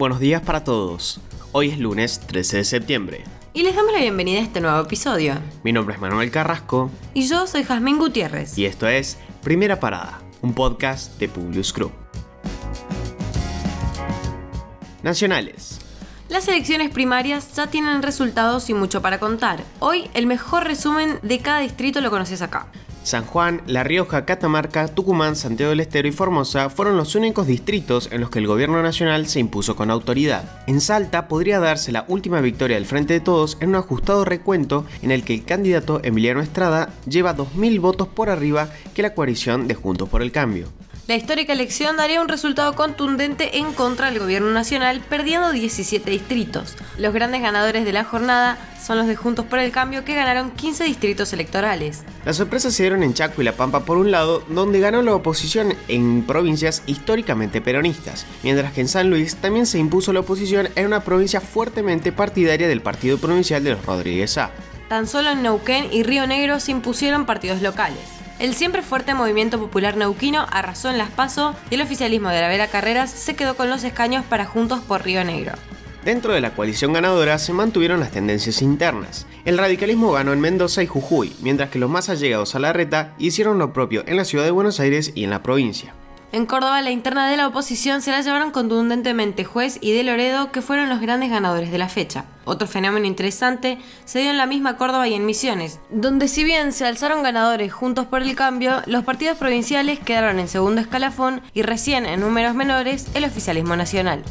buenos días para todos. Hoy es lunes 13 de septiembre. Y les damos la bienvenida a este nuevo episodio. Mi nombre es Manuel Carrasco. Y yo soy Jazmín Gutiérrez. Y esto es Primera Parada, un podcast de Publius Crew. Nacionales. Las elecciones primarias ya tienen resultados y mucho para contar. Hoy el mejor resumen de cada distrito lo conoces acá. San Juan, La Rioja, Catamarca, Tucumán, Santiago del Estero y Formosa fueron los únicos distritos en los que el gobierno nacional se impuso con autoridad. En Salta podría darse la última victoria del Frente de Todos en un ajustado recuento en el que el candidato Emiliano Estrada lleva 2.000 votos por arriba que la coalición de Juntos por el Cambio. La histórica elección daría un resultado contundente en contra del gobierno nacional, perdiendo 17 distritos. Los grandes ganadores de la jornada son los de Juntos por el Cambio, que ganaron 15 distritos electorales. Las sorpresas se dieron en Chaco y La Pampa por un lado, donde ganó la oposición en provincias históricamente peronistas, mientras que en San Luis también se impuso la oposición en una provincia fuertemente partidaria del Partido Provincial de los Rodríguez A. Tan solo en Neuquén y Río Negro se impusieron partidos locales. El siempre fuerte movimiento popular neuquino arrasó en Las Paso y el oficialismo de la Vera Carreras se quedó con los escaños para Juntos por Río Negro. Dentro de la coalición ganadora se mantuvieron las tendencias internas. El radicalismo ganó en Mendoza y Jujuy, mientras que los más allegados a la reta hicieron lo propio en la ciudad de Buenos Aires y en la provincia. En Córdoba, la interna de la oposición se la llevaron contundentemente Juez y De Loredo, que fueron los grandes ganadores de la fecha. Otro fenómeno interesante se dio en la misma Córdoba y en Misiones, donde si bien se alzaron ganadores juntos por el cambio, los partidos provinciales quedaron en segundo escalafón y recién en números menores el oficialismo nacional.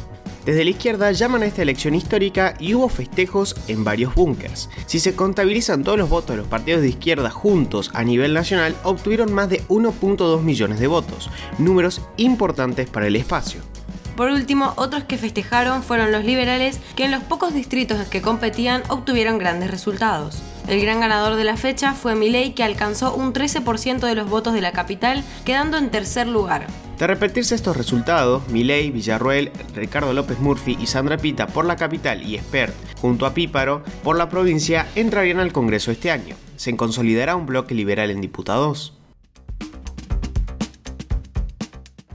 Desde la izquierda llaman a esta elección histórica y hubo festejos en varios búnkers. Si se contabilizan todos los votos de los partidos de izquierda juntos a nivel nacional, obtuvieron más de 1.2 millones de votos, números importantes para el espacio. Por último, otros que festejaron fueron los liberales, que en los pocos distritos que competían obtuvieron grandes resultados. El gran ganador de la fecha fue Milei, que alcanzó un 13% de los votos de la capital, quedando en tercer lugar. De repetirse estos resultados, Milei, Villarruel, Ricardo López Murphy y Sandra Pita por la capital y Espert junto a Píparo por la provincia entrarían al Congreso este año. Se consolidará un bloque liberal en diputados.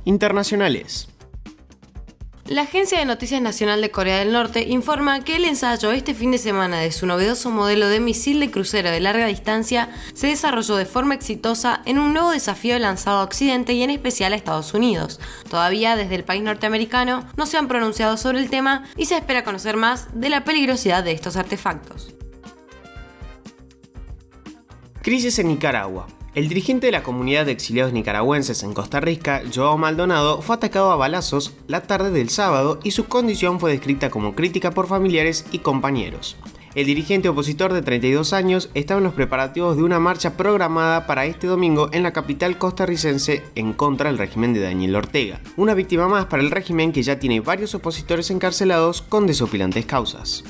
Internacionales. La Agencia de Noticias Nacional de Corea del Norte informa que el ensayo este fin de semana de su novedoso modelo de misil de crucero de larga distancia se desarrolló de forma exitosa en un nuevo desafío lanzado a Occidente y en especial a Estados Unidos. Todavía desde el país norteamericano no se han pronunciado sobre el tema y se espera conocer más de la peligrosidad de estos artefactos. Crisis en Nicaragua. El dirigente de la comunidad de exiliados nicaragüenses en Costa Rica, Joao Maldonado, fue atacado a balazos la tarde del sábado y su condición fue descrita como crítica por familiares y compañeros. El dirigente opositor de 32 años estaba en los preparativos de una marcha programada para este domingo en la capital costarricense en contra del régimen de Daniel Ortega, una víctima más para el régimen que ya tiene varios opositores encarcelados con desopilantes causas.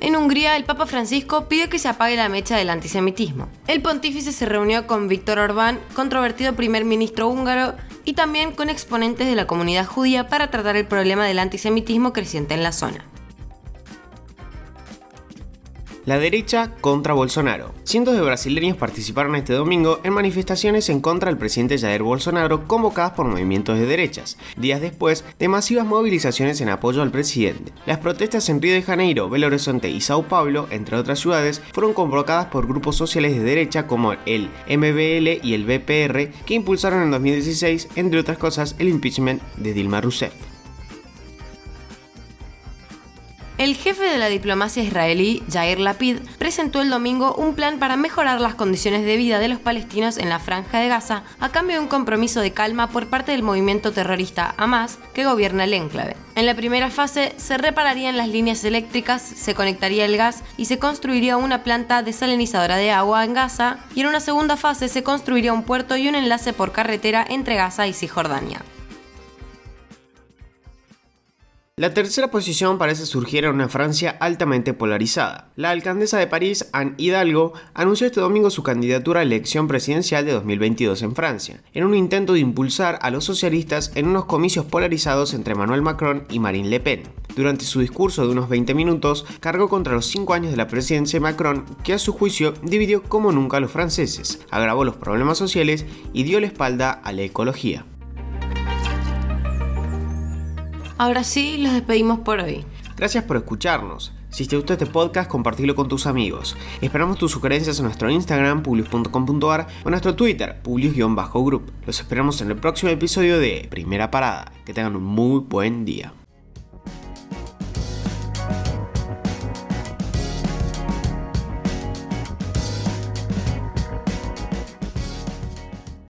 En Hungría, el Papa Francisco pidió que se apague la mecha del antisemitismo. El pontífice se reunió con Víctor Orbán, controvertido primer ministro húngaro, y también con exponentes de la comunidad judía para tratar el problema del antisemitismo creciente en la zona. La derecha contra Bolsonaro. Cientos de brasileños participaron este domingo en manifestaciones en contra del presidente Jair Bolsonaro convocadas por movimientos de derechas, días después de masivas movilizaciones en apoyo al presidente. Las protestas en Río de Janeiro, Belo Horizonte y Sao Paulo, entre otras ciudades, fueron convocadas por grupos sociales de derecha como el MBL y el BPR, que impulsaron en 2016, entre otras cosas, el impeachment de Dilma Rousseff. El jefe de la diplomacia israelí, Yair Lapid, presentó el domingo un plan para mejorar las condiciones de vida de los palestinos en la franja de Gaza a cambio de un compromiso de calma por parte del movimiento terrorista Hamas que gobierna el enclave. En la primera fase se repararían las líneas eléctricas, se conectaría el gas y se construiría una planta desalinizadora de agua en Gaza y en una segunda fase se construiría un puerto y un enlace por carretera entre Gaza y Cisjordania. La tercera posición parece surgir en una Francia altamente polarizada. La alcaldesa de París, Anne Hidalgo, anunció este domingo su candidatura a la elección presidencial de 2022 en Francia, en un intento de impulsar a los socialistas en unos comicios polarizados entre Emmanuel Macron y Marine Le Pen. Durante su discurso de unos 20 minutos, cargó contra los cinco años de la presidencia de Macron, que a su juicio dividió como nunca a los franceses, agravó los problemas sociales y dio la espalda a la ecología. Ahora sí, los despedimos por hoy. Gracias por escucharnos. Si te gustó este podcast, compartilo con tus amigos. Esperamos tus sugerencias en nuestro Instagram, publius.com.ar o en nuestro Twitter, publius-group. Los esperamos en el próximo episodio de Primera Parada. Que tengan un muy buen día.